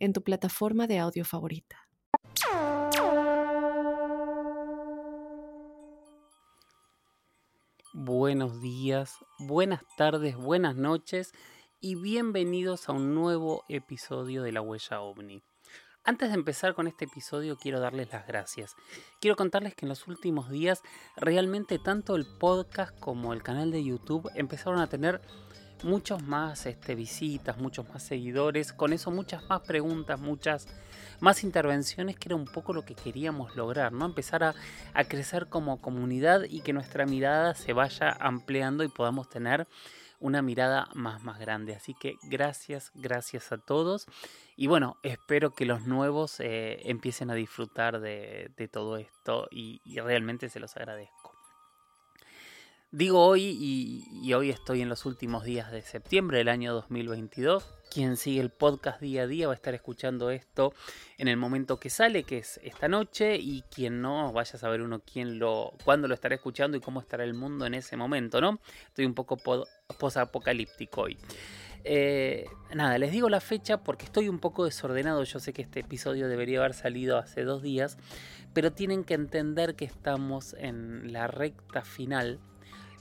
en tu plataforma de audio favorita. Buenos días, buenas tardes, buenas noches y bienvenidos a un nuevo episodio de La Huella OVNI. Antes de empezar con este episodio quiero darles las gracias. Quiero contarles que en los últimos días realmente tanto el podcast como el canal de YouTube empezaron a tener muchos más este, visitas, muchos más seguidores, con eso muchas más preguntas, muchas más intervenciones, que era un poco lo que queríamos lograr, ¿no? Empezar a, crecer como comunidad y que nuestra mirada se vaya ampliando y podamos tener una mirada más más grande. Así que gracias, gracias a todos. Y bueno, espero que los nuevos eh, empiecen a disfrutar de, todo esto y, realmente se los agradezco. Digo hoy y, hoy estoy en los últimos días de septiembre del año 2022. Quien sigue el podcast día a día va a estar escuchando esto en el momento que sale, que es esta noche, y quien no, vaya a saber uno quién lo, cuándo lo estará escuchando y cómo estará el mundo en ese momento, ¿no? Estoy un poco posapocalíptico hoy. Eh, nada, les digo la fecha porque estoy un poco desordenado. Yo sé que este episodio debería haber salido hace dos días, pero tienen que entender que estamos en la recta final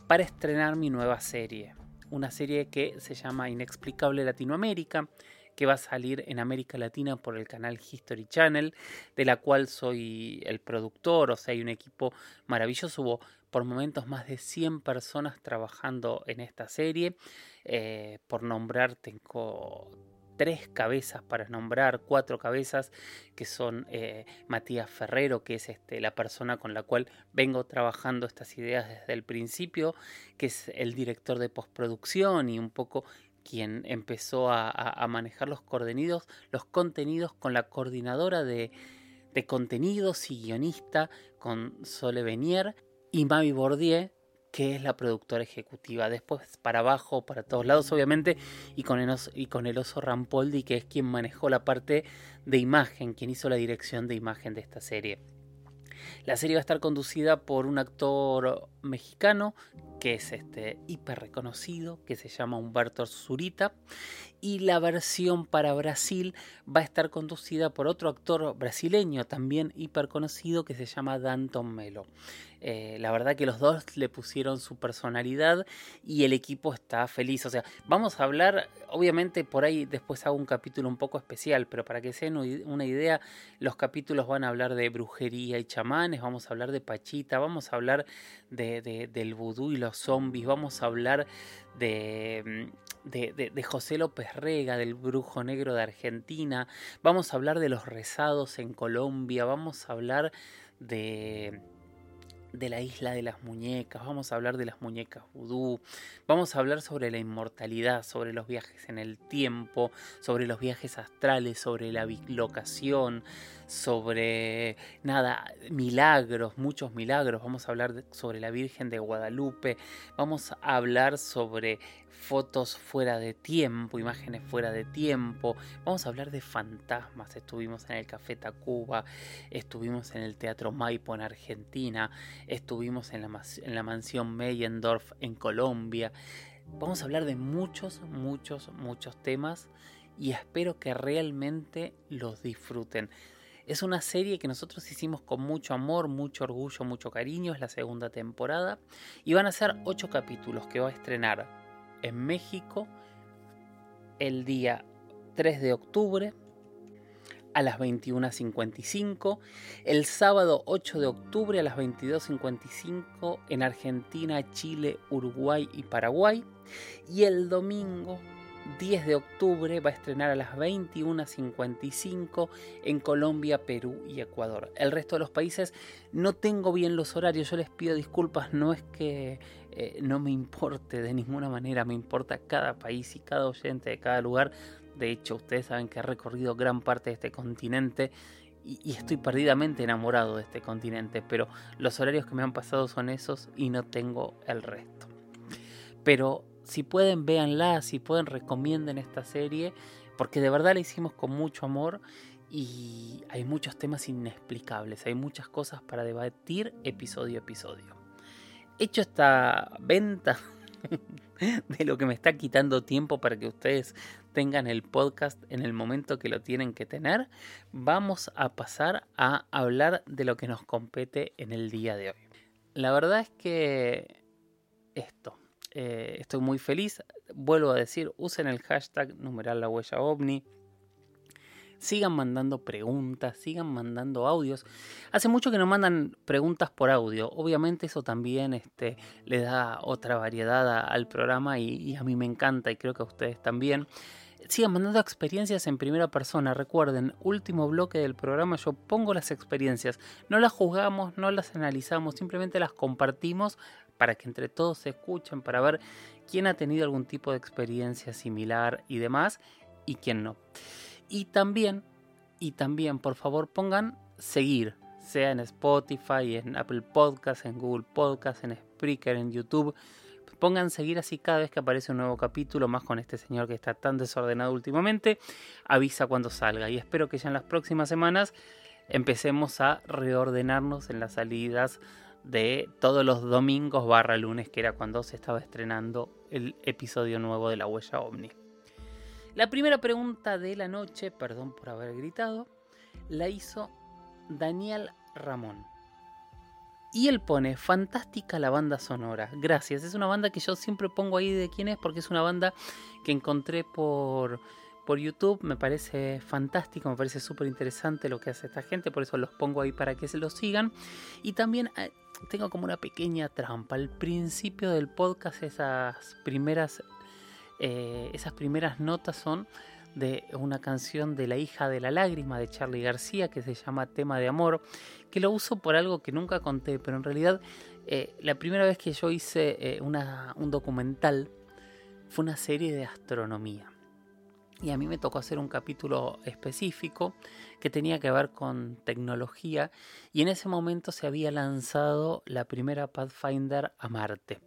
para estrenar mi nueva serie. Una serie que se llama Inexplicable Latinoamérica, que va a salir en América Latina por el canal History Channel, de la cual soy el productor, o sea, hay un equipo maravilloso. Hubo por momentos más de 100 personas trabajando en esta serie. Eh, por nombrar, tengo tres cabezas para nombrar, cuatro cabezas, que son eh, Matías Ferrero, que es este, la persona con la cual vengo trabajando estas ideas desde el principio, que es el director de postproducción y un poco quien empezó a, manejar los contenidos, los contenidos con la coordinadora de, de contenidos y guionista con Sole Benier y Mavi Bordier, que es la productora ejecutiva. Después para abajo, para todos lados, obviamente, y con, el oso, Rampoldi, que es quien manejó la parte de imagen, quien hizo la dirección de imagen de esta serie. La serie va a estar conducida por un actor mexicano que es este hiper reconocido, que se llama Humberto Zurita, y la versión para Brasil va a estar conducida por otro actor brasileño también hiper conocido que se llama Danton Melo. Eh, la verdad que los dos le pusieron su personalidad y el equipo está feliz. O sea, vamos a hablar, obviamente por ahí después hago un capítulo un poco especial, pero para que se den una idea, los capítulos van a hablar de brujería y chamanes, vamos a hablar de Pachita, vamos a hablar de, del vudú y los zombies, vamos a hablar de, de, de, José López Rega, del brujo negro de Argentina, vamos a hablar de los rezados en Colombia, vamos a hablar de de la isla de las muñecas, vamos a hablar de las muñecas vudú, vamos a hablar sobre la inmortalidad, sobre los viajes en el tiempo, sobre los viajes astrales, sobre la bilocación, sobre nada, milagros, muchos milagros, vamos a hablar sobre la Virgen de Guadalupe, vamos a hablar sobre fotos fuera de tiempo, imágenes fuera de tiempo. Vamos a hablar de fantasmas. Estuvimos en el Café Tacuba, estuvimos en el Teatro Maipo en Argentina, estuvimos en la, en la mansión Meyendorf en Colombia. Vamos a hablar de muchos, muchos, muchos temas y espero que realmente los disfruten. Es una serie que nosotros hicimos con mucho amor, mucho orgullo, mucho cariño. Es la segunda temporada. Y van a ser ocho capítulos que va a estrenar en México el día 3 de octubre a las 21.55, el sábado 8 de octubre a las 22.55 en Argentina, Chile, Uruguay y Paraguay y el domingo 10 de octubre va a estrenar a las 21.55 en Colombia, Perú y Ecuador. El resto de los países no tengo bien los horarios, yo les pido disculpas, no es que eh, no me importe de ninguna manera, me importa cada país y cada oyente de cada lugar De hecho, ustedes saben que he recorrido gran parte de este continente y, estoy perdidamente enamorado de este continente, pero los horarios que me han pasado son esos y no tengo el resto. Pero si pueden, véanla, si pueden, recomienden esta serie, porque de verdad la hicimos con mucho amor y hay muchos temas inexplicables, hay muchas cosas para debatir episodio a episodio. Hecho esta venta de lo que me está quitando tiempo para que ustedes tengan el podcast en el momento que lo tienen que tener, vamos a pasar a hablar de lo que nos compete en el día de hoy. La verdad es que esto, eh, estoy muy feliz. Vuelvo a decir, usen el hashtag numeral la sigan mandando preguntas, sigan mandando audios. Hace mucho que no mandan preguntas por audio. Obviamente eso también este, le da otra variedad al programa y, a mí me encanta y creo que a ustedes también. Sigan mandando experiencias en primera persona. Recuerden, último bloque del programa yo pongo las experiencias. No las juzgamos, no las analizamos, simplemente las compartimos para que entre todos se escuchen, para ver quién ha tenido algún tipo de experiencia similar y demás y quién no. Y también, y también, por favor, pongan seguir, sea en Spotify, en Apple Podcasts, en Google Podcasts, en Spreaker, en YouTube. Pongan seguir así cada vez que aparece un nuevo capítulo, más con este señor que está tan desordenado últimamente, avisa cuando salga. Y espero que ya en las próximas semanas empecemos a reordenarnos en las salidas de todos los domingos barra lunes, que era cuando se estaba estrenando el episodio nuevo de La Huella OVNI. La primera pregunta de la noche, perdón por haber gritado, la hizo Daniel Ramón. Y él pone, fantástica la banda sonora. Gracias, es una banda que yo siempre pongo ahí de quién es porque es una banda que encontré por, por YouTube. Me parece fantástico, me parece súper interesante lo que hace esta gente, por eso los pongo ahí para que se lo sigan. Y también eh, tengo como una pequeña trampa. Al principio del podcast, esas primeras eh, esas primeras notas son de una canción de la hija de la lágrima de Charlie García que se llama Tema de Amor, que lo uso por algo que nunca conté, pero en realidad eh, la primera vez que yo hice eh, un documental fue una serie de astronomía. Y a mí me tocó hacer un capítulo específico que tenía que ver con tecnología y en ese momento se había lanzado la primera Pathfinder a Marte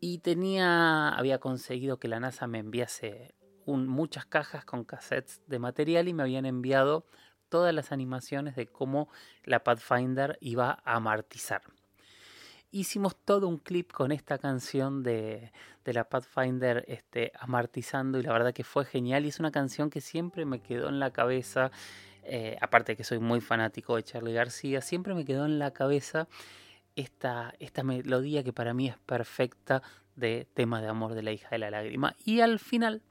y tenía, había conseguido que la NASA me enviase muchas cajas con cassettes de material y me habían enviado todas las animaciones de cómo la Pathfinder iba a amartizar. Hicimos todo un clip con esta canción de, la Pathfinder este, amartizando y la verdad que fue genial y es una canción que siempre me quedó en la cabeza, eh, aparte de que soy muy fanático de Charlie García, siempre me quedó en la cabeza esta, esta melodía que para mí es perfecta de tema de amor de la hija de la lágrima. Y al final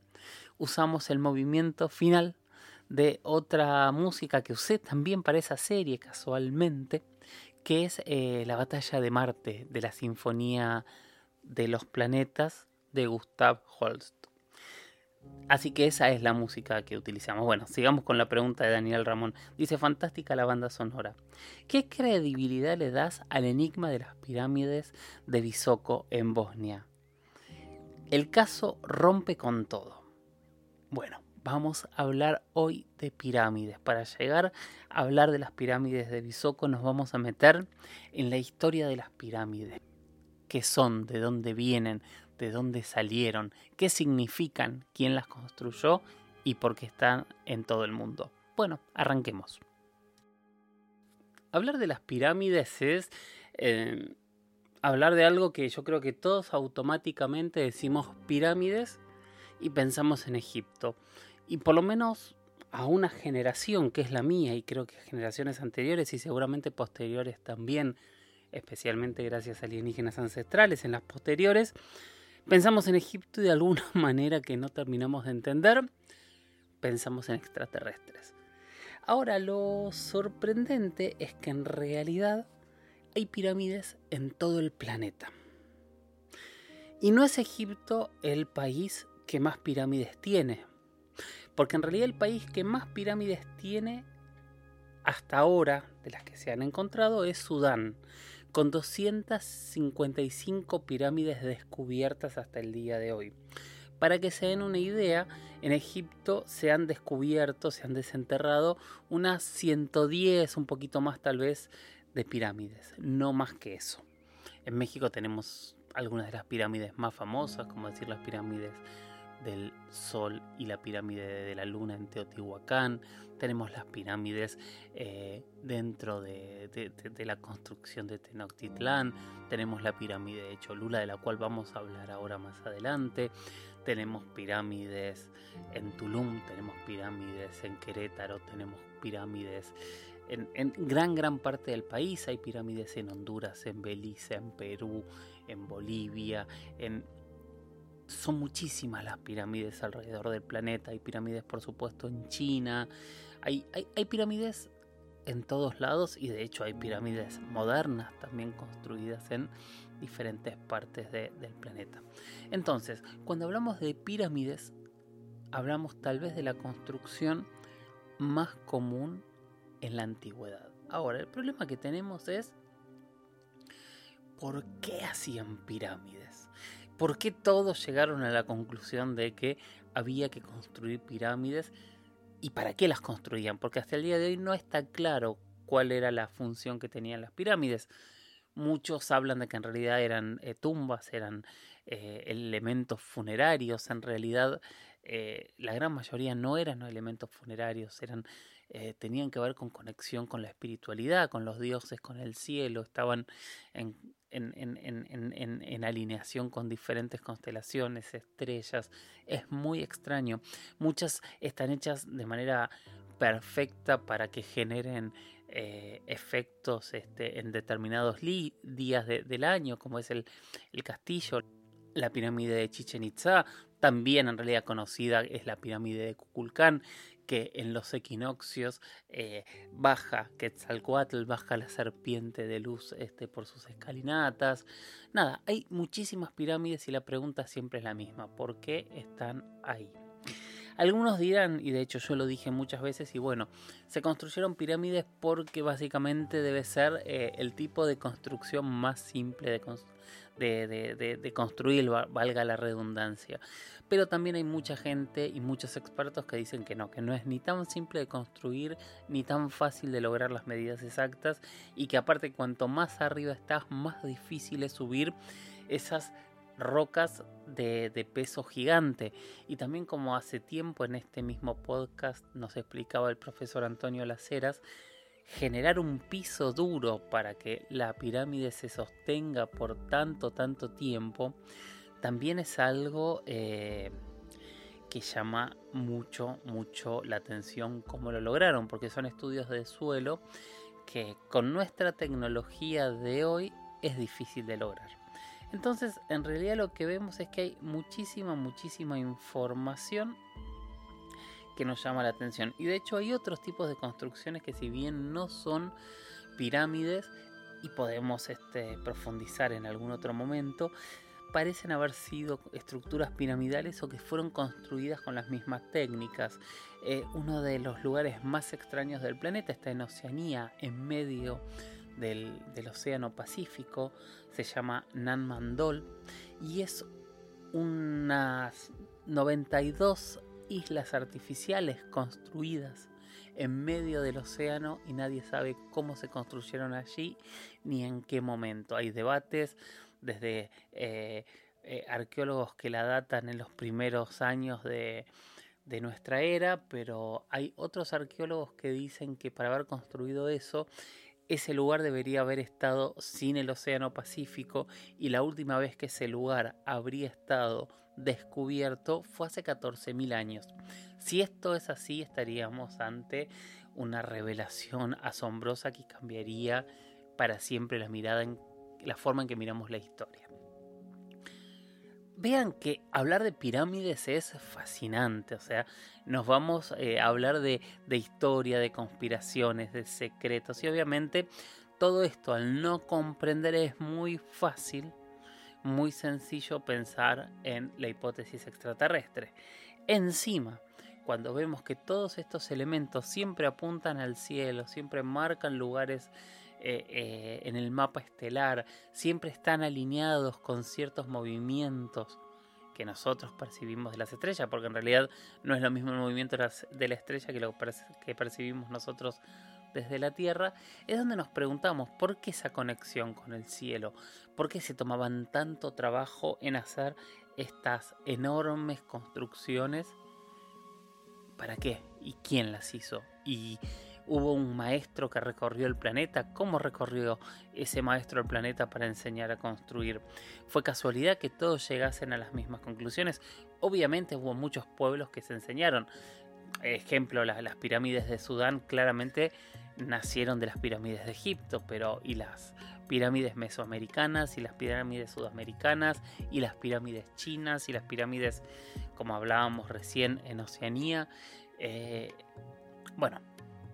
usamos el movimiento final de otra música que usé también para esa serie casualmente, que es eh, la batalla de Marte de la Sinfonía de los Planetas de Gustav Holst. Así que esa es la música que utilizamos. Bueno, sigamos con la pregunta de Daniel Ramón. Dice, fantástica la banda sonora. ¿Qué credibilidad le das al enigma de las pirámides de Visoko en Bosnia? El caso rompe con todo. Bueno, vamos a hablar hoy de pirámides. Para llegar a hablar de las pirámides de Visoko nos vamos a meter en la historia de las pirámides. ¿Qué son? ¿De dónde vienen? de dónde salieron, qué significan, quién las construyó y por qué están en todo el mundo. Bueno, arranquemos. Hablar de las pirámides es eh, hablar de algo que yo creo que todos automáticamente decimos pirámides y pensamos en Egipto. Y por lo menos a una generación que es la mía y creo que generaciones anteriores y seguramente posteriores también, especialmente gracias a alienígenas ancestrales en las posteriores, Pensamos en Egipto y de alguna manera que no terminamos de entender, pensamos en extraterrestres. Ahora, lo sorprendente es que en realidad hay pirámides en todo el planeta. Y no es Egipto el país que más pirámides tiene. Porque en realidad el país que más pirámides tiene hasta ahora, de las que se han encontrado, es Sudán con 255 pirámides descubiertas hasta el día de hoy. Para que se den una idea, en Egipto se han descubierto, se han desenterrado unas 110, un poquito más tal vez, de pirámides, no más que eso. En México tenemos algunas de las pirámides más famosas, como decir las pirámides del Sol y la pirámide de la Luna en Teotihuacán. Tenemos las pirámides eh, dentro de, la construcción de Tenochtitlán. Tenemos la pirámide de Cholula, de la cual vamos a hablar ahora más adelante. Tenemos pirámides en Tulum, tenemos pirámides en Querétaro, tenemos pirámides en, en, gran, gran parte del país. Hay pirámides en Honduras, en Belice, en Perú, en Bolivia, en son muchísimas las pirámides alrededor del planeta. Hay pirámides, por supuesto, en China. Hay, hay, pirámides en todos lados y de hecho hay pirámides modernas también construidas en diferentes partes del planeta. Entonces, cuando hablamos de pirámides, hablamos tal vez de la construcción más común en la antigüedad. Ahora, el problema que tenemos es ¿por qué hacían pirámides? ¿Por qué todos llegaron a la conclusión de que había que construir pirámides y para qué las construían? Porque hasta el día de hoy no está claro cuál era la función que tenían las pirámides. Muchos hablan de que en realidad eran eh, tumbas, eran eh, elementos funerarios. En realidad, eh, la gran mayoría no eran elementos funerarios, eran tenían que ver con conexión con la espiritualidad, con los dioses, con el cielo, estaban en, alineación con diferentes constelaciones, estrellas. Es muy extraño. Muchas están hechas de manera perfecta para que generen eh, efectos este, en determinados días del año, como es el, el castillo. La pirámide de Chichen Itza, también en realidad conocida es la pirámide de Kukulcán, que en los equinoccios eh, baja Quetzalcoatl, baja la serpiente de luz este, por sus escalinatas. Nada, hay muchísimas pirámides y la pregunta siempre es la misma, ¿por qué están ahí? Algunos dirán, y de hecho yo lo dije muchas veces, y bueno, se construyeron pirámides porque básicamente debe ser eh, el tipo de construcción más simple de, de, de, construir, valga la redundancia. Pero también hay mucha gente y muchos expertos que dicen que no, que no es ni tan simple de construir ni tan fácil de lograr las medidas exactas y que aparte cuanto más arriba estás, más difícil es subir esas rocas de, peso gigante. Y también como hace tiempo en este mismo podcast nos explicaba el profesor Antonio Laceras, generar un piso duro para que la pirámide se sostenga por tanto, tanto tiempo, también es algo eh, que llama mucho, mucho la atención cómo lo lograron, porque son estudios de suelo que con nuestra tecnología de hoy es difícil de lograr. Entonces, en realidad lo que vemos es que hay muchísima, muchísima información que nos llama la atención. Y de hecho hay otros tipos de construcciones que si bien no son pirámides y podemos este, profundizar en algún otro momento, parecen haber sido estructuras piramidales o que fueron construidas con las mismas técnicas. Eh, uno de los lugares más extraños del planeta está en Oceanía, en medio del, Océano Pacífico, se llama Nanmandol y es unas 92 islas artificiales construidas en medio del océano y nadie sabe cómo se construyeron allí ni en qué momento. Hay debates desde eh, eh, arqueólogos que la datan en los primeros años de nuestra era, pero hay otros arqueólogos que dicen que para haber construido eso ese lugar debería haber estado sin el Océano Pacífico y la última vez que ese lugar habría estado descubierto fue hace 14.000 años. Si esto es así, estaríamos ante una revelación asombrosa que cambiaría para siempre la la forma en que miramos la historia. Vean que hablar de pirámides es fascinante, o sea, nos vamos eh, a hablar de, de historia, de conspiraciones, de secretos y obviamente todo esto al no comprender es muy fácil muy sencillo pensar en la hipótesis extraterrestre. Encima, cuando vemos que todos estos elementos siempre apuntan al cielo, siempre marcan lugares eh, eh, en el mapa estelar, siempre están alineados con ciertos movimientos que nosotros percibimos de las estrellas, porque en realidad no es lo mismo el movimiento de la estrella que lo que percibimos nosotros desde la Tierra, es donde nos preguntamos por qué esa conexión con el cielo, por qué se tomaban tanto trabajo en hacer estas enormes construcciones, para qué y quién las hizo. Y hubo un maestro que recorrió el planeta. ¿Cómo recorrió ese maestro el planeta para enseñar a construir? ¿Fue casualidad que todos llegasen a las mismas conclusiones? Obviamente hubo muchos pueblos que se enseñaron. Ejemplo, las, pirámides de Sudán claramente nacieron de las pirámides de Egipto, pero y las pirámides mesoamericanas y las pirámides sudamericanas y las pirámides chinas y las pirámides, como hablábamos recién, en Oceanía. Eh, bueno,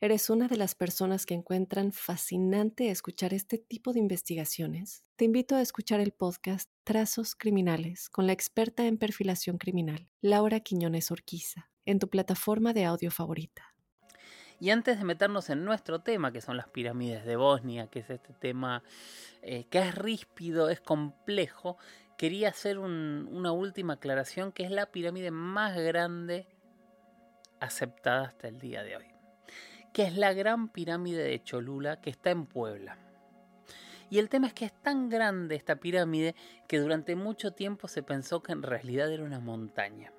eres una de las personas que encuentran fascinante escuchar este tipo de investigaciones, te invito a escuchar el podcast Trazos Criminales con la experta en perfilación criminal, Laura Quiñones Orquiza, en tu plataforma de audio favorita. Y antes de meternos en nuestro tema, que son las pirámides de Bosnia, que es este tema eh, que es ríspido, es complejo, quería hacer una última aclaración, que es la pirámide más grande aceptada hasta el día de hoy, que es la gran pirámide de Cholula, que está en Puebla. Y el tema es que es tan grande esta pirámide que durante mucho tiempo se pensó que en realidad era una montaña.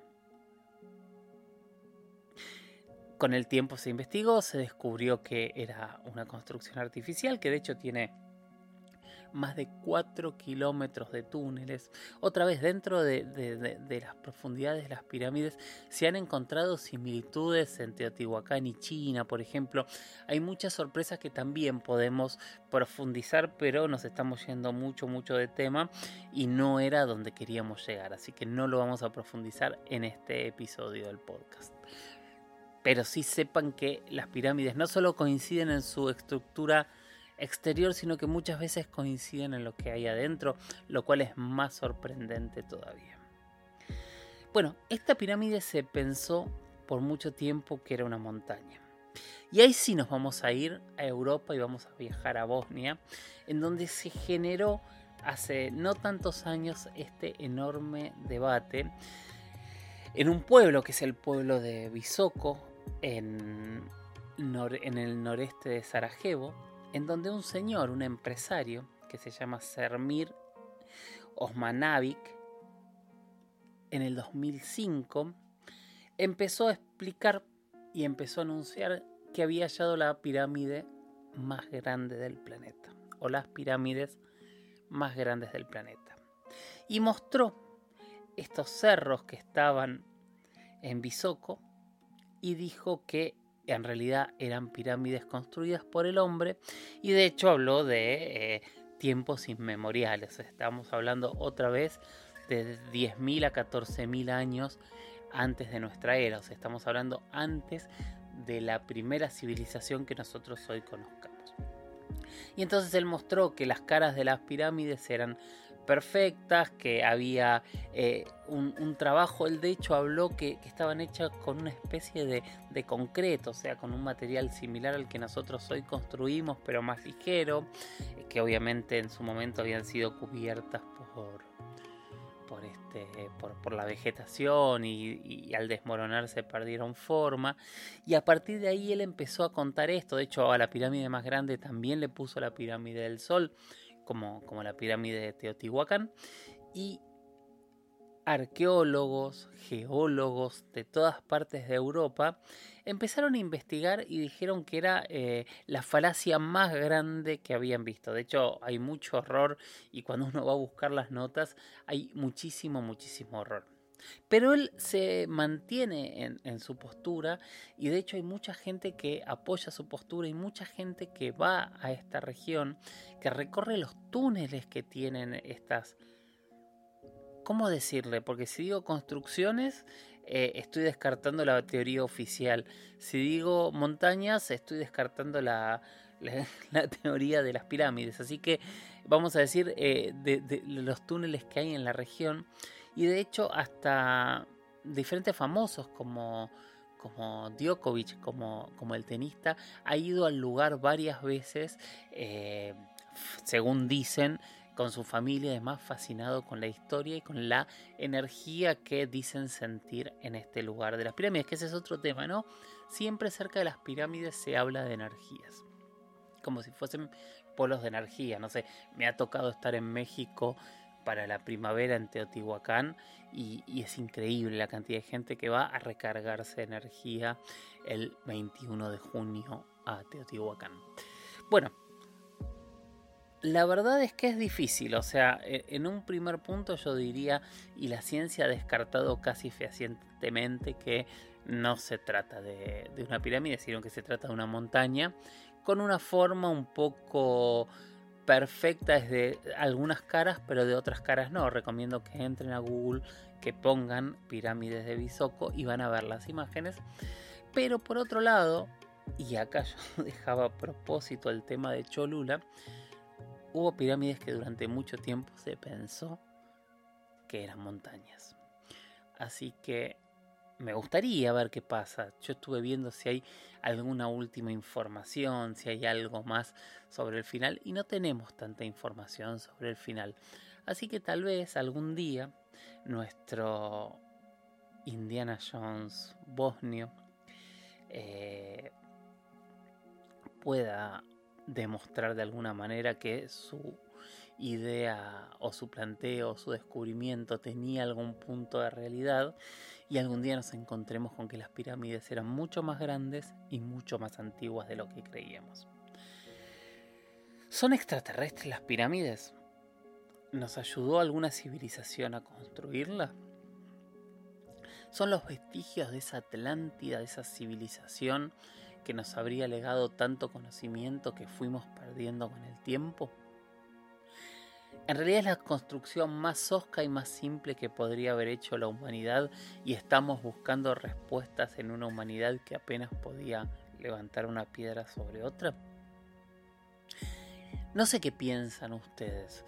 Con el tiempo se investigó, se descubrió que era una construcción artificial, que de hecho tiene más de 4 kilómetros de túneles. Otra vez, dentro de, las profundidades de las pirámides se han encontrado similitudes entre Teotihuacán y China, por ejemplo. Hay muchas sorpresas que también podemos profundizar, pero nos estamos yendo mucho, mucho de tema y no era donde queríamos llegar, así que no lo vamos a profundizar en este episodio del podcast. Pero sí sepan que las pirámides no solo coinciden en su estructura exterior, sino que muchas veces coinciden en lo que hay adentro, lo cual es más sorprendente todavía. Bueno, esta pirámide se pensó por mucho tiempo que era una montaña. Y ahí sí nos vamos a ir a Europa y vamos a viajar a Bosnia, en donde se generó hace no tantos años este enorme debate en un pueblo que es el pueblo de Visoko, en, en el noreste de Sarajevo, en donde un señor, un empresario, que se llama Sermir Osmanavic, en el 2005, empezó a explicar y empezó a anunciar que había hallado la pirámide más grande del planeta, o las pirámides más grandes del planeta. Y mostró estos cerros que estaban en Bisoco y dijo que en realidad eran pirámides construidas por el hombre y de hecho habló de eh, tiempos inmemoriales. Estamos hablando otra vez de 10.000 a 14.000 años antes de nuestra era. O sea, estamos hablando antes de la primera civilización que nosotros hoy conozcamos. Y entonces él mostró que las caras de las pirámides eran perfectas, que había eh, un, trabajo, él de hecho habló que, estaban hechas con una especie de, concreto, o sea, con un material similar al que nosotros hoy construimos, pero más ligero, eh, que obviamente en su momento habían sido cubiertas por, por, este, por, la vegetación y, y, al desmoronarse perdieron forma. Y a partir de ahí él empezó a contar esto. De hecho, a la pirámide más grande también le puso la pirámide del Sol como, la pirámide de Teotihuacán, y arqueólogos, geólogos de todas partes de Europa empezaron a investigar y dijeron que era eh, la falacia más grande que habían visto. De hecho, hay mucho horror y cuando uno va a buscar las notas hay muchísimo, muchísimo horror. Pero él se mantiene en, su postura y de hecho hay mucha gente que apoya su postura y mucha gente que va a esta región, que recorre los túneles que tienen estas... ¿Cómo decirle? Porque si digo construcciones, eh, estoy descartando la teoría oficial. Si digo montañas, estoy descartando la, teoría de las pirámides. Así que vamos a decir eh, de, los túneles que hay en la región. Y de hecho hasta diferentes famosos como, como Djokovic, como, como el tenista, ha ido al lugar varias veces, eh, según dicen, con su familia, además fascinado con la historia y con la energía que dicen sentir en este lugar de las pirámides, que ese es otro tema, ¿no? Siempre cerca de las pirámides se habla de energías, como si fuesen polos de energía, no sé, me ha tocado estar en México para la primavera en Teotihuacán y, es increíble la cantidad de gente que va a recargarse energía el 21 de junio a Teotihuacán. Bueno, la verdad es que es difícil, o sea, e, en un primer punto yo diría, y la ciencia ha descartado casi fehacientemente que no se trata de, una pirámide, sino que se trata de una montaña con una forma un poco perfecta desde algunas caras, pero de otras caras no. Recomiendo que entren a Google, que pongan pirámides de Bisoco y van a ver las imágenes. Pero por otro lado, y acá yo dejaba a propósito el tema de Cholula, hubo pirámides que durante mucho tiempo se pensó que eran montañas. Así que me gustaría ver qué pasa. Yo estuve viendo si hay alguna última información, si hay algo más sobre el final y no tenemos tanta información sobre el final. Así que tal vez algún día nuestro Indiana Jones bosnio eh, pueda demostrar de alguna manera que su idea o su planteo su descubrimiento tenía algún punto de realidad y algún día nos encontremos con que las pirámides eran mucho más grandes y mucho más antiguas de lo que creíamos. ¿Son extraterrestres las pirámides? ¿Nos ayudó alguna civilización a construirla? ¿Son los vestigios de esa Atlántida, de esa civilización que nos habría legado tanto conocimiento que fuimos perdiendo con el tiempo? En realidad es la construcción más osca y más simple que podría haber hecho la humanidad y estamos buscando respuestas en una humanidad que apenas podía levantar una piedra sobre otra. No sé qué piensan ustedes.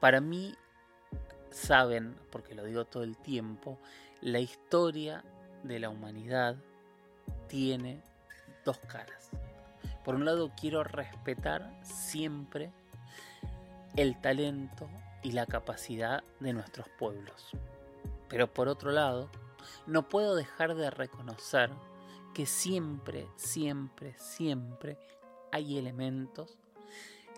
Para mí, saben, porque lo digo todo el tiempo, la historia de la humanidad tiene dos caras. Por un lado quiero respetar siempre el talento y la capacidad de nuestros pueblos. Pero por otro lado, no puedo dejar de reconocer que siempre, siempre, siempre hay elementos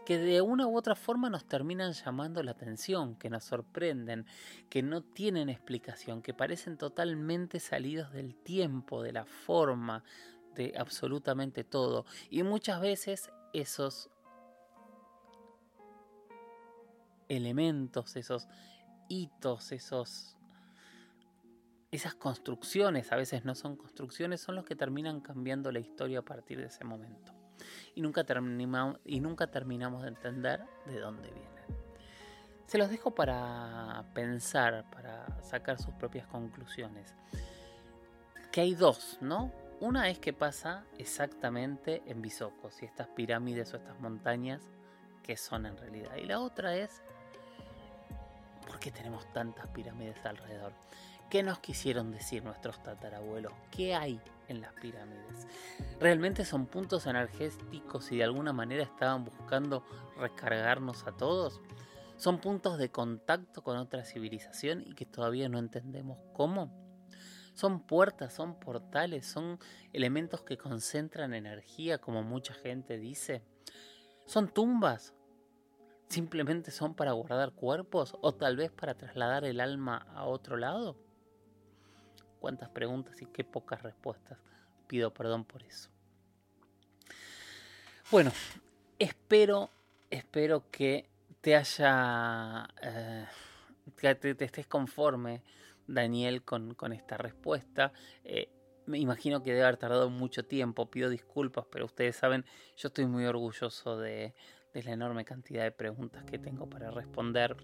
que de una u otra forma nos terminan llamando la atención, que nos sorprenden, que no tienen explicación, que parecen totalmente salidos del tiempo, de la forma, de absolutamente todo. Y muchas veces esos elementos, esos hitos, esos esas construcciones, a veces no son construcciones, son los que terminan cambiando la historia a partir de ese momento. Y nunca, y nunca terminamos de entender de dónde vienen. Se los dejo para pensar, para sacar sus propias conclusiones. Que hay dos, ¿no? Una es que pasa exactamente en Bisocos y estas pirámides o estas montañas que son en realidad. Y la otra es ¿por qué tenemos tantas pirámides alrededor? ¿Qué nos quisieron decir nuestros tatarabuelos? ¿Qué hay en las pirámides? ¿Realmente son puntos energéticos y de alguna manera estaban buscando recargarnos a todos? ¿Son puntos de contacto con otra civilización y que todavía no entendemos cómo? Son puertas, son portales, son elementos que concentran energía, como mucha gente dice. Son tumbas. Simplemente son para guardar cuerpos o tal vez para trasladar el alma a otro lado. Cuántas preguntas y qué pocas respuestas. Pido perdón por eso. Bueno, espero, espero que te haya, eh, que te estés conforme Daniel con, esta respuesta. Eh, me imagino que debe haber tardado mucho tiempo, pido disculpas, pero ustedes saben, yo estoy muy orgulloso de, de la enorme cantidad de preguntas que tengo para responder.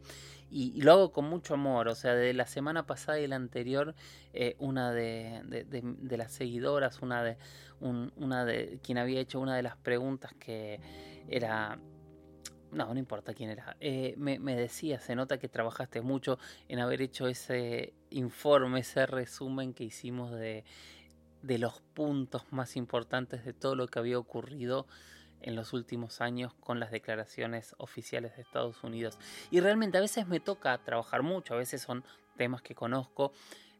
Y, lo hago con mucho amor, o sea, de la semana pasada y la anterior, eh, una de, de, las seguidoras, una de, una de quien había hecho una de las preguntas que era no, no importa quién era. Eh, me, me, decía, se nota que trabajaste mucho en haber hecho ese informe, ese resumen que hicimos de, de los puntos más importantes de todo lo que había ocurrido en los últimos años con las declaraciones oficiales de Estados Unidos. Y realmente a veces me toca trabajar mucho, a veces son temas que conozco,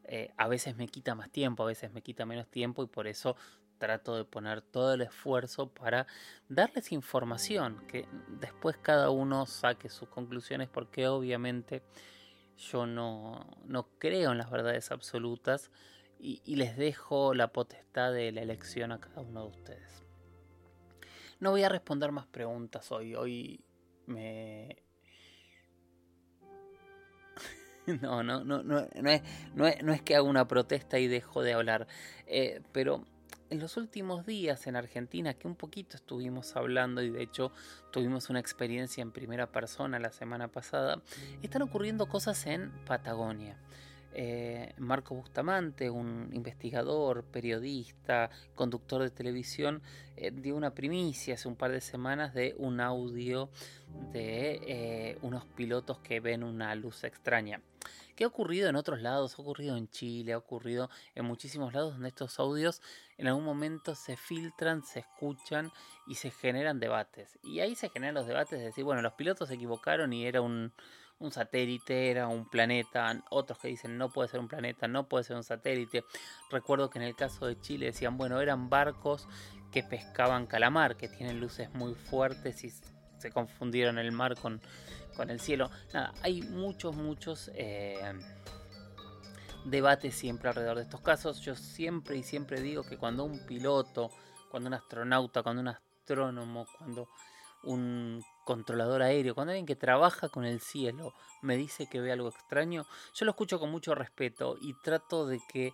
eh, a veces me quita más tiempo, a veces me quita menos tiempo y por eso trato de poner todo el esfuerzo para darles información, que después cada uno saque sus conclusiones, porque obviamente yo no, no creo en las verdades absolutas y, y, les dejo la potestad de la elección a cada uno de ustedes. No voy a responder más preguntas hoy, hoy me... No, no, no, no, no, es, no, es, no es que haga una protesta y dejo de hablar, eh, pero en los últimos días en Argentina, que un poquito estuvimos hablando y de hecho tuvimos una experiencia en primera persona la semana pasada, están ocurriendo cosas en Patagonia. Eh, Marco Bustamante, un investigador, periodista, conductor de televisión, eh, dio una primicia hace un par de semanas de un audio de eh, unos pilotos que ven una luz extraña. ¿Qué ha ocurrido en otros lados? Ha ocurrido en Chile, ha ocurrido en muchísimos lados donde estos audios en algún momento se filtran, se escuchan y se generan debates. Y ahí se generan los debates de decir, bueno, los pilotos se equivocaron y era un, un satélite, era un planeta, otros que dicen no puede ser un planeta, no puede ser un satélite. Recuerdo que en el caso de Chile decían, bueno, eran barcos que pescaban calamar, que tienen luces muy fuertes y se confundieron el mar con, con el cielo. Nada, hay muchos, muchos eh, debates siempre alrededor de estos casos. Yo siempre y siempre digo que cuando un piloto, cuando un astronauta, cuando un astrónomo, cuando un controlador aéreo, cuando alguien que trabaja con el cielo me dice que ve algo extraño, yo lo escucho con mucho respeto y trato de que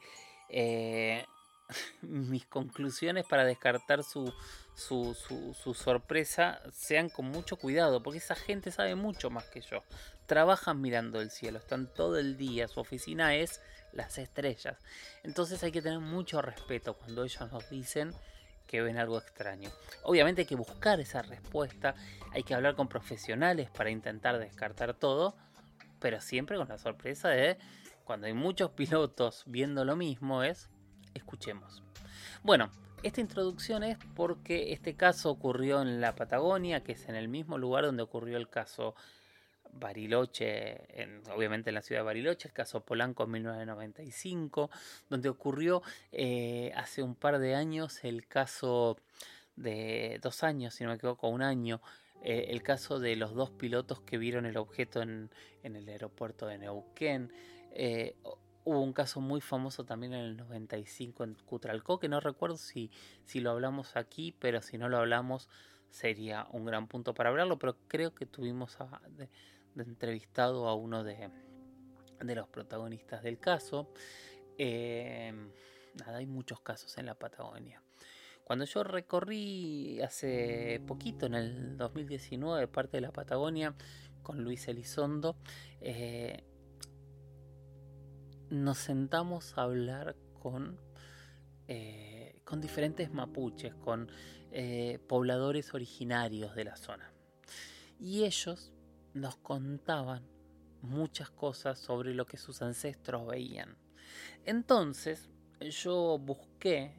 eh, mis conclusiones para descartar su, su, su, sorpresa sean con mucho cuidado, porque esa gente sabe mucho más que yo. Trabajan mirando el cielo, están todo el día, su oficina es las estrellas. Entonces hay que tener mucho respeto cuando ellos nos dicen que ven algo extraño. Obviamente hay que buscar esa respuesta, hay que hablar con profesionales para intentar descartar todo, pero siempre con la sorpresa de cuando hay muchos pilotos viendo lo mismo es escuchemos. Bueno, esta introducción es porque este caso ocurrió en la Patagonia, que es en el mismo lugar donde ocurrió el caso Bariloche, obviamente en la ciudad de Bariloche, el caso Polanco en 1995, donde ocurrió eh, hace un par de años el caso de dos años, si no me equivoco, un año, eh, el caso de los dos pilotos que vieron el objeto en, el aeropuerto de Neuquén. Eh, Hubo un caso muy famoso también en el 95 en Cutralcó, que no recuerdo si, si lo hablamos aquí, pero si no lo hablamos sería un gran punto para hablarlo, pero creo que tuvimos de, entrevistado a uno de, de, los protagonistas del caso. Em, nada, hay muchos casos en la Patagonia. Cuando yo recorrí hace poquito, en el 2019, parte de la Patagonia con Luis Elizondo, eh, nos sentamos a hablar con, eh, con diferentes mapuches, con eh, pobladores originarios de la zona. Y ellos nos contaban muchas cosas sobre lo que sus ancestros veían. Entonces yo busqué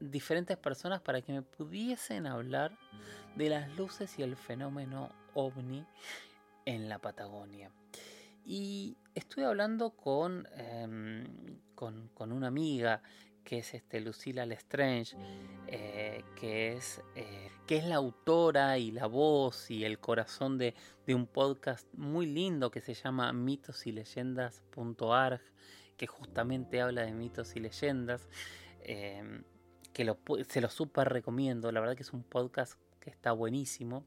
diferentes personas para que me pudiesen hablar de las luces y el fenómeno ovni en la Patagonia. Y estuve hablando em, con, con, una amiga que es este, Lucila Lestrange, eh, que, es, eh, que es la autora y la voz y el corazón de, un podcast muy lindo que se llama mitos y leyendas.arg, que justamente habla de mitos y leyendas, em, que se lo súper recomiendo, la verdad que es un podcast que está buenísimo.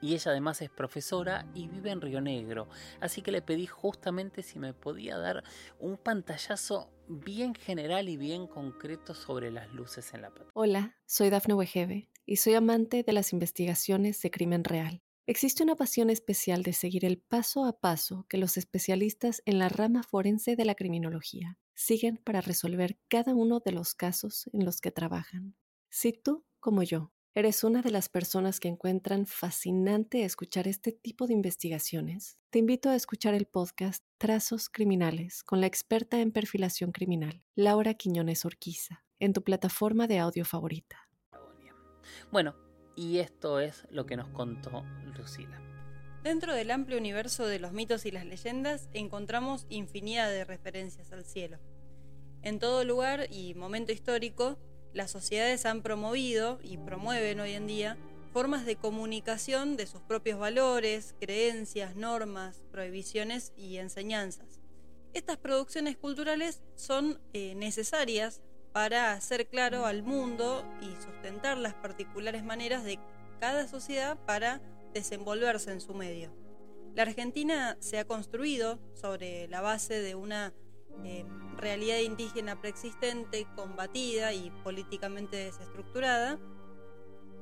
Y ella además es profesora y vive en Río Negro. Así que le pedí justamente si me podía dar un pantallazo bien general y bien concreto sobre las luces en la pantalla. Hola, soy Dafne Wegebe y soy amante de las investigaciones de crimen real. Existe una pasión especial de seguir el paso a paso que los especialistas en la rama forense de la criminología siguen para resolver cada uno de los casos en los que trabajan. Si tú, como yo, ¿Eres una de las personas que encuentran fascinante escuchar este tipo de investigaciones? Te invito a escuchar el podcast Trazos Criminales con la experta en perfilación criminal, Laura Quiñones Orquiza, en tu plataforma de audio favorita. Bueno, y esto es lo que nos contó Lucila. Dentro del amplio universo de los mitos y las leyendas encontramos infinidad de referencias al cielo. En todo lugar y momento histórico, las sociedades han promovido y promueven hoy en día formas de comunicación de sus propios valores, creencias, normas, prohibiciones y enseñanzas. Estas producciones culturales son eh, necesarias para hacer claro al mundo y sustentar las particulares maneras de cada sociedad para desenvolverse en su medio. La Argentina se ha construido sobre la base de una eh, realidad indígena preexistente, combatida y políticamente desestructurada,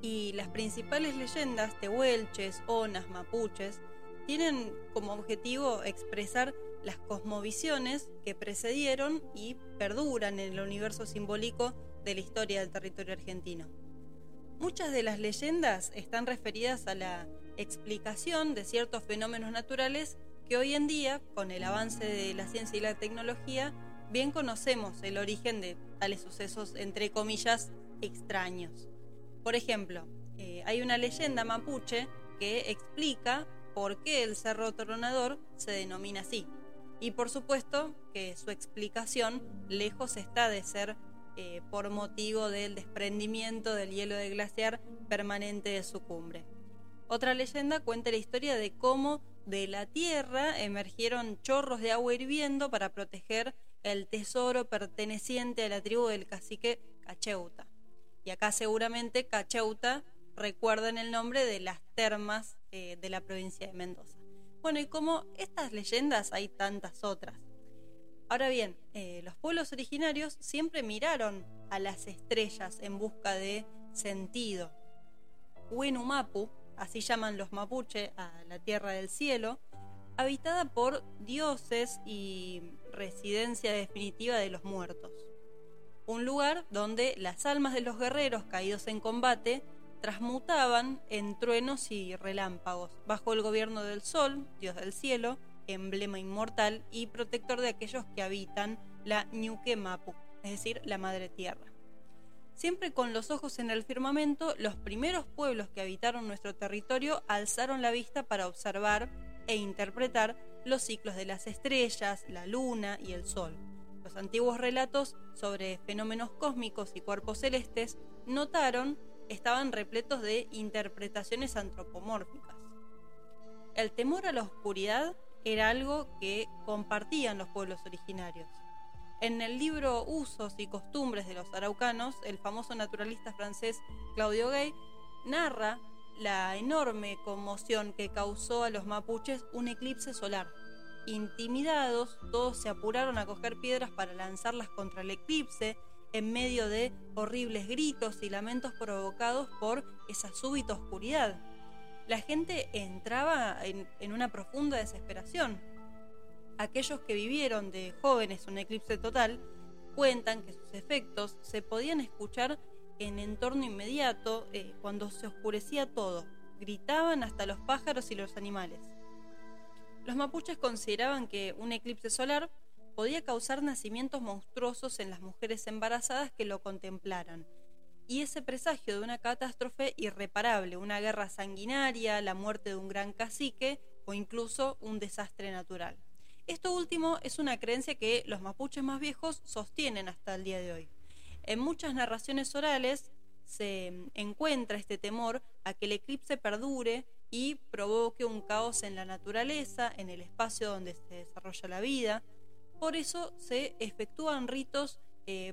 y las principales leyendas tehuelches, onas, mapuches, tienen como objetivo expresar las cosmovisiones que precedieron y perduran en el universo simbólico de la historia del territorio argentino. Muchas de las leyendas están referidas a la explicación de ciertos fenómenos naturales que hoy en día, con el avance de la ciencia y la tecnología, bien conocemos el origen de tales sucesos, entre comillas, extraños. Por ejemplo, eh, hay una leyenda mapuche que explica por qué el Cerro Tronador se denomina así. Y por supuesto que su explicación lejos está de ser eh, por motivo del desprendimiento del hielo de glaciar permanente de su cumbre. Otra leyenda cuenta la historia de cómo de la tierra emergieron chorros de agua hirviendo para proteger el tesoro perteneciente a la tribu del cacique Cacheuta. Y acá seguramente Cacheuta recuerdan el nombre de las termas eh, de la provincia de Mendoza. Bueno, y como estas leyendas hay tantas otras. Ahora bien, eh, los pueblos originarios siempre miraron a las estrellas en busca de sentido. Huenumapu, así llaman los mapuche a la tierra del cielo, habitada por dioses y residencia definitiva de los muertos. Un lugar donde las almas de los guerreros caídos en combate transmutaban en truenos y relámpagos, bajo el gobierno del sol, dios del cielo, emblema inmortal y protector de aquellos que habitan la Ñuque Mapu, es decir, la madre tierra. Siempre con los ojos en el firmamento, los primeros pueblos que habitaron nuestro territorio alzaron la vista para observar e interpretar los ciclos de las estrellas, la luna y el sol. Los antiguos relatos sobre fenómenos cósmicos y cuerpos celestes notaron estaban repletos de interpretaciones antropomórficas. El temor a la oscuridad era algo que compartían los pueblos originarios. En el libro Usos y Costumbres de los Araucanos, el famoso naturalista francés Claudio Gay narra la enorme conmoción que causó a los mapuches un eclipse solar. Intimidados, todos se apuraron a coger piedras para lanzarlas contra el eclipse, en medio de horribles gritos y lamentos provocados por esa súbita oscuridad. La gente entraba en, en una profunda desesperación aquellos que vivieron de jóvenes un eclipse total cuentan que sus efectos se podían escuchar en entorno inmediato eh, cuando se oscurecía todo. Gritaban hasta los pájaros y los animales. Los mapuches consideraban que un eclipse solar podía causar nacimientos monstruosos en las mujeres embarazadas que lo contemplaran, y ese presagio de una catástrofe irreparable, una guerra sanguinaria, la muerte de un gran cacique o incluso un desastre natural. Esto último es una creencia que los mapuches más viejos sostienen hasta el día de hoy. En muchas narraciones orales se encuentra este temor a que el eclipse perdure y provoque un caos en la naturaleza, en el espacio donde se desarrolla la vida. Por eso se efectúan ritos eh,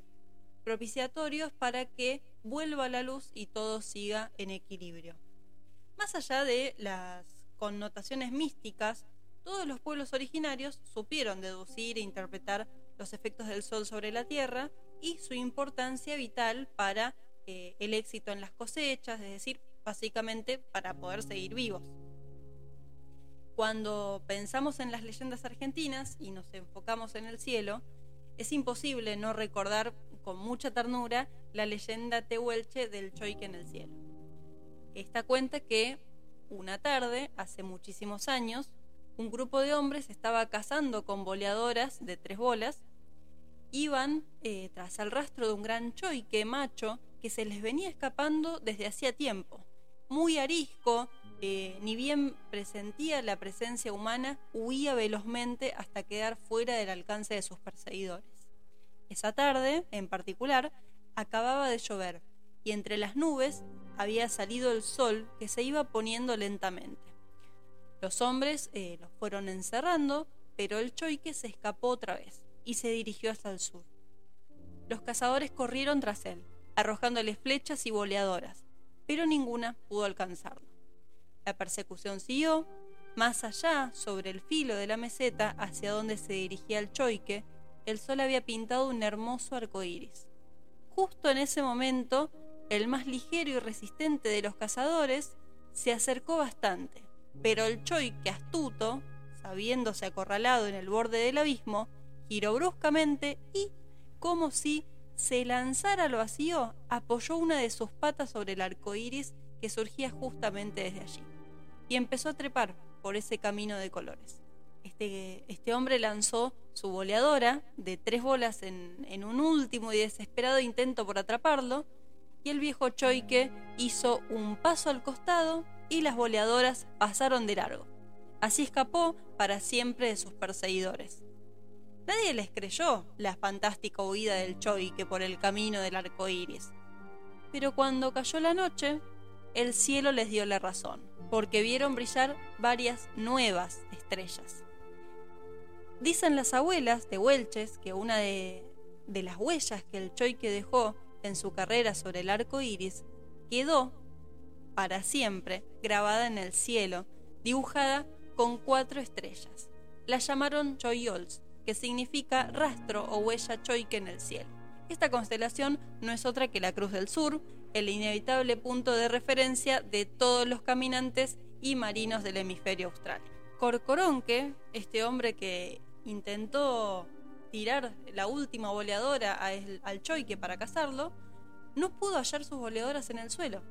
propiciatorios para que vuelva la luz y todo siga en equilibrio. Más allá de las connotaciones místicas todos los pueblos originarios supieron deducir e interpretar los efectos del Sol sobre la Tierra y su importancia vital para eh, el éxito en las cosechas, es decir, básicamente para poder seguir vivos. Cuando pensamos en las leyendas argentinas y nos enfocamos en el cielo, es imposible no recordar con mucha ternura la leyenda tehuelche del choique en el cielo. Esta cuenta que una tarde, hace muchísimos años, un grupo de hombres estaba cazando con boleadoras de tres bolas. Iban eh, tras el rastro de un gran choique macho que se les venía escapando desde hacía tiempo. Muy arisco, eh, ni bien presentía la presencia humana, huía velozmente hasta quedar fuera del alcance de sus perseguidores. Esa tarde, en particular, acababa de llover y entre las nubes había salido el sol que se iba poniendo lentamente. Los hombres eh, los fueron encerrando, pero el choique se escapó otra vez y se dirigió hasta el sur. Los cazadores corrieron tras él, arrojándole flechas y boleadoras, pero ninguna pudo alcanzarlo. La persecución siguió, más allá, sobre el filo de la meseta hacia donde se dirigía el choique, el sol había pintado un hermoso arco iris. Justo en ese momento, el más ligero y resistente de los cazadores se acercó bastante, pero el choique astuto, sabiéndose acorralado en el borde del abismo, giró bruscamente y, como si se lanzara al vacío, apoyó una de sus patas sobre el arco iris que surgía justamente desde allí y empezó a trepar por ese camino de colores. Este, este hombre lanzó su boleadora de tres bolas en, en un último y desesperado intento por atraparlo, y el viejo Choike hizo un paso al costado y las boleadoras pasaron de largo. Así escapó para siempre de sus perseguidores. Nadie les creyó la fantástica huida del Choike por el camino del arco iris. Pero cuando cayó la noche, el cielo les dio la razón porque vieron brillar varias nuevas estrellas. Dicen las abuelas de Huelches que una de, las huellas que el Choique dejó en su carrera sobre el arco iris quedó para siempre grabada en el cielo, dibujada con cuatro estrellas. La llamaron Choyols, que significa rastro o huella choique en el cielo. Esta constelación no es otra que la Cruz del Sur, el inevitable punto de referencia de todos los caminantes y marinos del hemisferio austral. Corcoronque, este hombre que intentó tirar la última boleadora al choique para cazarlo, no pudo hallar sus boleadoras en el suelo,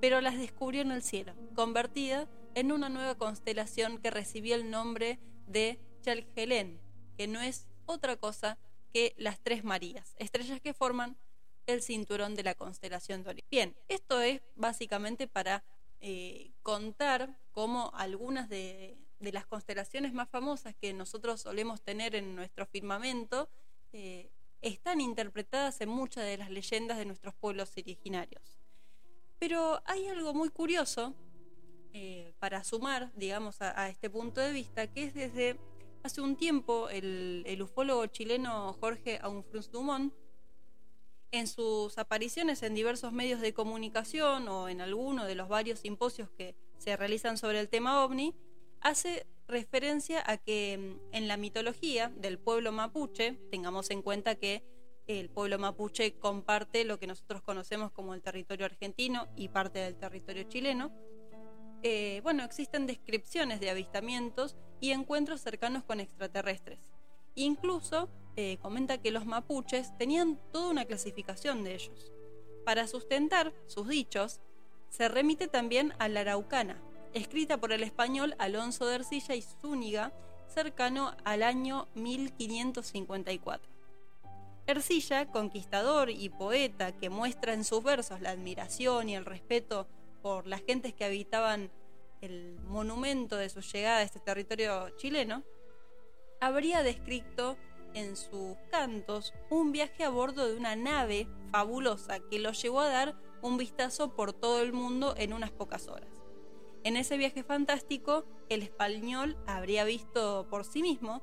pero las descubrió en el cielo, convertida en una nueva constelación que recibió el nombre de Chalgelén, que no es otra cosa que las tres Marías, estrellas que forman el cinturón de la constelación de Orión. Bien, esto es básicamente para eh, contar cómo algunas de, las constelaciones más famosas que nosotros solemos tener en nuestro firmamento eh, están interpretadas en muchas de las leyendas de nuestros pueblos originarios. Pero hay algo muy curioso eh, para sumar, digamos, a, este punto de vista, que es desde hace un tiempo el, ufólogo chileno Jorge Aunfrunz Dumont en sus apariciones en diversos medios de comunicación o en alguno de los varios simposios que se realizan sobre el tema ovni, hace referencia a que mm, en la mitología del pueblo mapuche, tengamos en cuenta que el pueblo mapuche comparte lo que nosotros conocemos como el territorio argentino y parte del territorio chileno, eh, bueno, existen descripciones de avistamientos y encuentros cercanos con extraterrestres. Incluso eh, comenta que los mapuches tenían toda una clasificación de ellos. Para sustentar sus dichos, se remite también a la Araucana, escrita por el español Alonso de Ercilla y Zúñiga, cercano al año 1554. Ercilla, conquistador y poeta que muestra en sus versos la admiración y el respeto por las gentes que habitaban el monumento de su llegada a este territorio chileno, habría descrito en sus cantos un viaje a bordo de una nave fabulosa que lo llevó a dar un vistazo por todo el mundo en unas pocas horas. En ese viaje fantástico, el español habría visto por sí mismo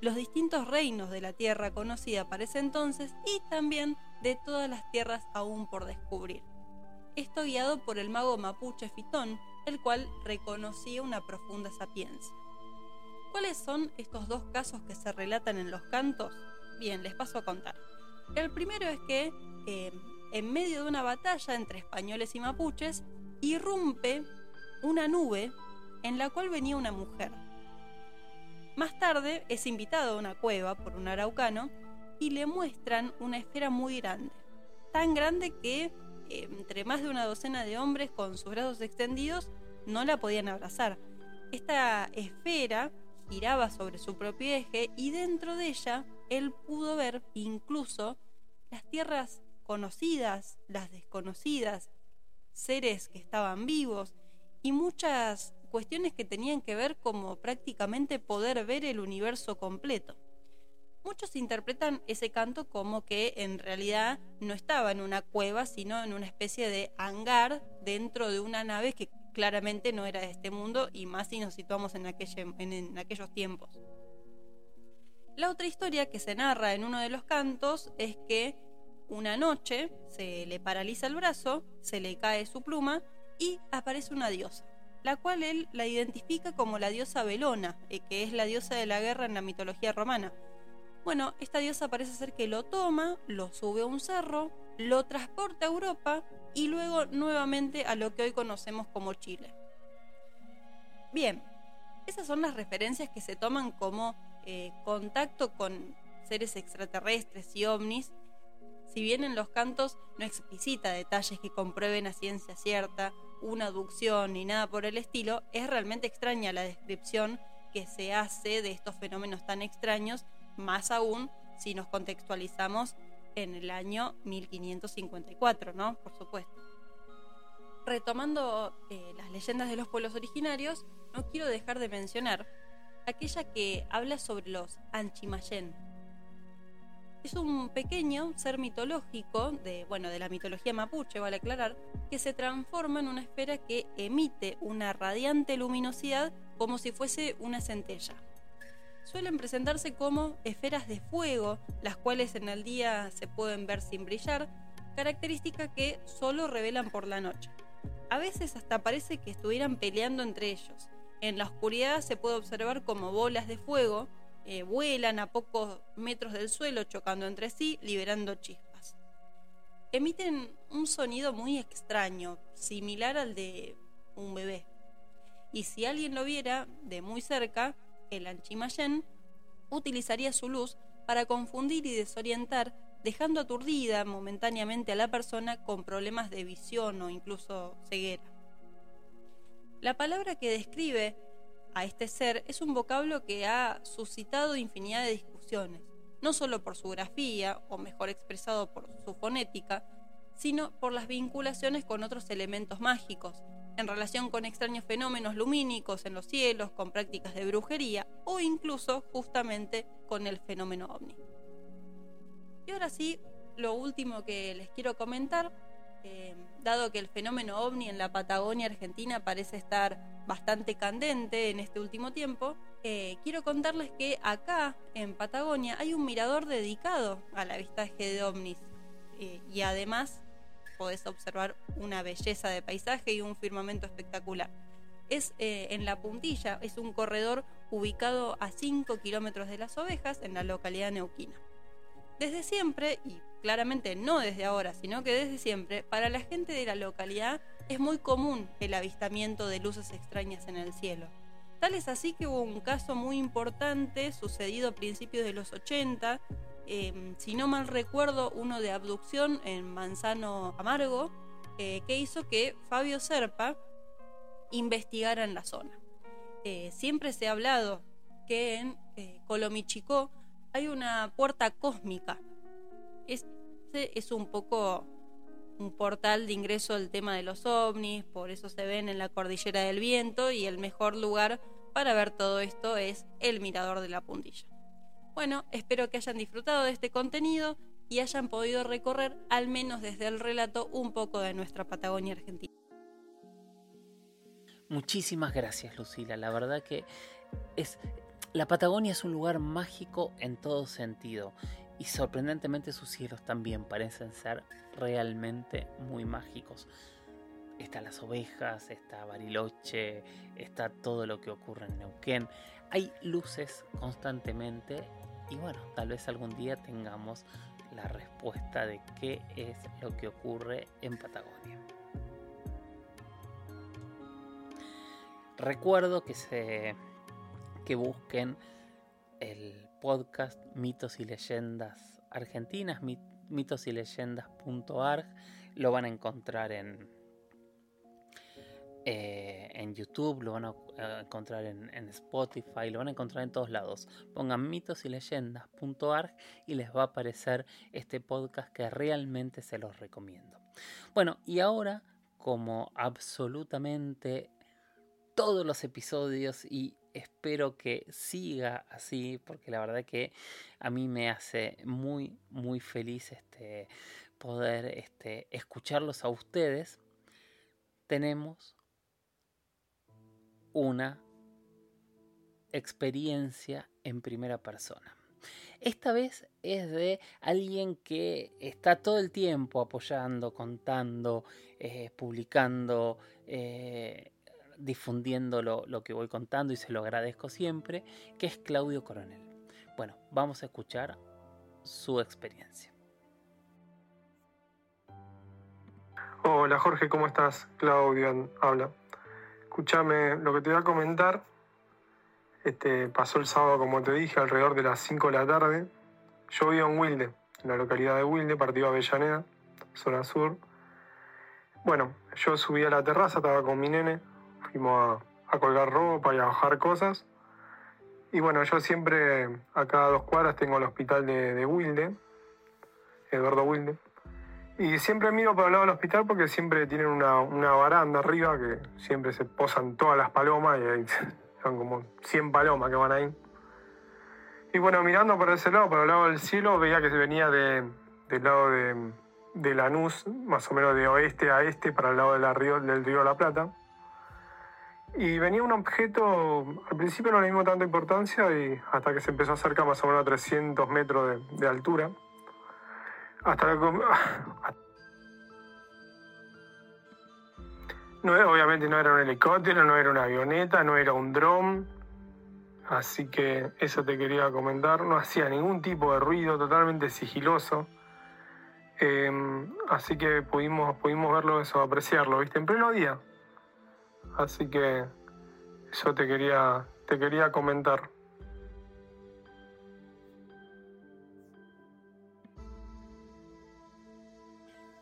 los distintos reinos de la tierra conocida para ese entonces y también de todas las tierras aún por descubrir. Esto guiado por el mago mapuche Fitón, el cual reconocía una profunda sapiencia. ¿Cuáles son estos dos casos que se relatan en los cantos? Bien, les paso a contar. El primero es que eh, en medio de una batalla entre españoles y mapuches, irrumpe una nube en la cual venía una mujer. Más tarde es invitado a una cueva por un araucano y le muestran una esfera muy grande, tan grande que eh, entre más de una docena de hombres con sus brazos extendidos no la podían abrazar. Esta esfera giraba sobre su propio eje y dentro de ella él pudo ver incluso las tierras conocidas, las desconocidas, seres que estaban vivos y muchas cuestiones que tenían que ver como prácticamente poder ver el universo completo. Muchos interpretan ese canto como que en realidad no estaba en una cueva, sino en una especie de hangar dentro de una nave que claramente no era de este mundo y más si nos situamos en, en aquellos tiempos. La otra historia que se narra en uno de los cantos es que una noche se le paraliza el brazo, se le cae su pluma y aparece una diosa la cual él la identifica como la diosa Belona, eh, que es la diosa de la guerra en la mitología romana. Bueno, esta diosa parece ser que lo toma, lo sube a un cerro, lo transporta a Europa y luego nuevamente a lo que hoy conocemos como Chile. Bien, esas son las referencias que se toman como eh, contacto con seres extraterrestres y ovnis, si bien en los cantos no explicita detalles que comprueben a ciencia cierta una aducción ni nada por el estilo, es realmente extraña la descripción que se hace de estos fenómenos tan extraños, más aún si nos contextualizamos en el año 1554, ¿no? Por supuesto. Retomando eh, las leyendas de los pueblos originarios, no quiero dejar de mencionar aquella que habla sobre los Anchimayén, es un pequeño ser mitológico de, bueno, de la mitología mapuche, vale aclarar, que se transforma en una esfera que emite una radiante luminosidad como si fuese una centella. Suelen presentarse como esferas de fuego, las cuales en el día se pueden ver sin brillar, característica que solo revelan por la noche. A veces hasta parece que estuvieran peleando entre ellos. En la oscuridad se puede observar como bolas de fuego eh, vuelan a pocos metros del suelo chocando entre sí, liberando chispas. Emiten un sonido muy extraño, similar al de un bebé. Y si alguien lo viera de muy cerca, el Anchimayén utilizaría su luz para confundir y desorientar, dejando aturdida momentáneamente a la persona con problemas de visión o incluso ceguera. La palabra que describe a este ser es un vocablo que ha suscitado infinidad de discusiones, no solo por su grafía, o mejor expresado por su fonética, sino por las vinculaciones con otros elementos mágicos, en relación con extraños fenómenos lumínicos en los cielos, con prácticas de brujería o incluso justamente con el fenómeno ovni. Y ahora sí, lo último que les quiero comentar eh, dado que el fenómeno ovni en la Patagonia Argentina parece estar bastante candente en este último tiempo, eh, quiero contarles que acá en Patagonia hay un mirador dedicado al avistaje de ovnis eh, y además podés observar una belleza de paisaje y un firmamento espectacular. Es en la puntilla, es un corredor ubicado a 5 kilómetros de las ovejas en la localidad neuquina. Desde siempre, y claramente no desde ahora, sino que desde siempre, para la gente de la localidad es muy común el avistamiento de luces extrañas en el cielo. Tal es así que hubo un caso muy importante sucedido a principios de los 80, em, si no mal recuerdo, uno de abducción en Manzano Amargo, eh, que hizo que Fabio Serpa investigara en la zona. Eh, siempre se ha hablado que en eh, Colomichicó hay una puerta cósmica. Este es un poco un portal de ingreso al tema de los ovnis, por eso se ven en la cordillera del viento y el mejor lugar para ver todo esto es el mirador de la puntilla. Bueno, espero que hayan disfrutado de este contenido y hayan podido recorrer, al menos desde el relato, un poco de nuestra Patagonia Argentina. Muchísimas gracias, Lucila. La verdad que es la Patagonia es un lugar mágico en todo sentido y sorprendentemente sus cielos también parecen ser realmente muy mágicos. Están las ovejas, está Bariloche, está todo lo que ocurre en Neuquén. Hay luces constantemente y bueno, tal vez algún día tengamos la respuesta de qué es lo que ocurre en Patagonia. Recuerdo que se que busquen el podcast Mitos y Leyendas Argentinas, mitos y leyendas.arg, lo van a encontrar en, eh, en YouTube, lo van a encontrar en, Spotify, lo van a encontrar en todos lados. Pongan mitos y leyendas.arg y les va a aparecer este podcast que realmente se los recomiendo. Bueno, y ahora, como absolutamente todos los episodios y espero que siga así porque la verdad que a mí me hace muy muy feliz este poder este, escucharlos a ustedes. Tenemos una experiencia en primera persona. Esta vez es de alguien que está todo el tiempo apoyando, contando, eh, publicando, eh, difundiendo lo, que voy contando y se lo agradezco siempre, que es Claudio Coronel. Bueno, vamos a escuchar su experiencia. Hola Jorge, ¿cómo estás? Claudio habla. Escúchame, lo que te voy a comentar, este, pasó el sábado, como te dije, alrededor de las 5 de la tarde. Yo vivo en Wilde, en la localidad de Wilde, partido Avellaneda, zona sur. Bueno, yo subí a la terraza, estaba con mi nene, fuimos a, colgar ropa y a bajar cosas. Y bueno, yo siempre, a cada dos cuadras, tengo el hospital de, Wilde, Eduardo Wilde. Y siempre miro para el lado del hospital porque siempre tienen una, una baranda arriba que siempre se posan todas las palomas y ahí son como 100 palomas que van ahí. Y bueno, mirando por ese lado, para el lado del cielo, veía que se venía de, del lado de, de Lanús, más o menos de oeste a este, para el lado del río, del río La Plata. Y venía un objeto, al principio no le dimos tanta importancia y hasta que se empezó a acercar más o menos a 300 metros de, altura. Hasta que... No, obviamente no era un helicóptero, no era una avioneta, no era un dron. Así que eso te quería comentar. No hacía ningún tipo de ruido, totalmente sigiloso. Em, así que pudimos, pudimos verlo eso, apreciarlo, ¿viste? En pleno día. Así que eso te quería, te quería comentar.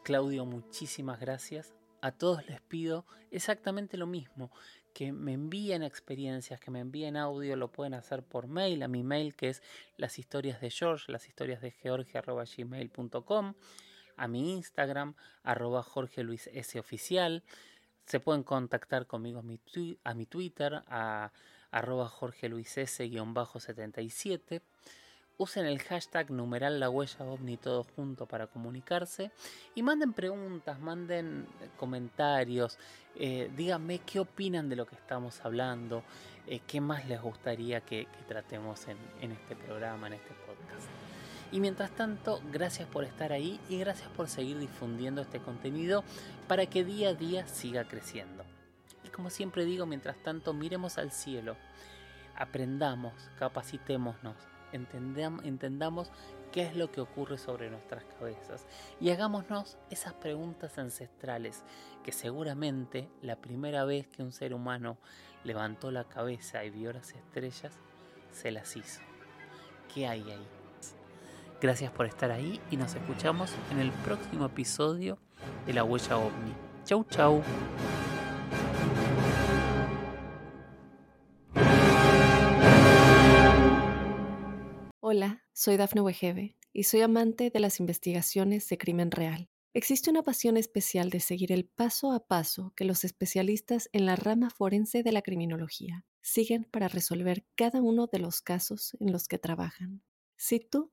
Claudio, muchísimas gracias. A todos les pido exactamente lo mismo, que me envíen experiencias, que me envíen audio, lo pueden hacer por mail, a mi mail que es las historias de George, las historias de Georgia, a mi Instagram, arroba Jorge Luis. Oficial. Se pueden contactar conmigo a mi, a mi Twitter, a arroba Jorge Luis S-77. Usen el hashtag numeral la huella ovni todo junto para comunicarse y manden preguntas, manden comentarios, eh, díganme qué opinan de lo que estamos hablando, eh, qué más les gustaría que, tratemos en, en este programa, en este podcast. Y mientras tanto, gracias por estar ahí y gracias por seguir difundiendo este contenido para que día a día siga creciendo. Y como siempre digo, mientras tanto, miremos al cielo, aprendamos, capacitémonos, entendamos, qué es lo que ocurre sobre nuestras cabezas y hagámonos esas preguntas ancestrales que seguramente la primera vez que un ser humano levantó la cabeza y vio las estrellas, se las hizo. ¿Qué hay ahí? Gracias por estar ahí y nos escuchamos en el próximo episodio de La Huella OVNI. Chau, chau. Hola, soy Dafne Wegebe y soy amante de las investigaciones de crimen real. Existe una pasión especial de seguir el paso a paso que los especialistas en la rama forense de la criminología siguen para resolver cada uno de los casos en los que trabajan. Si tú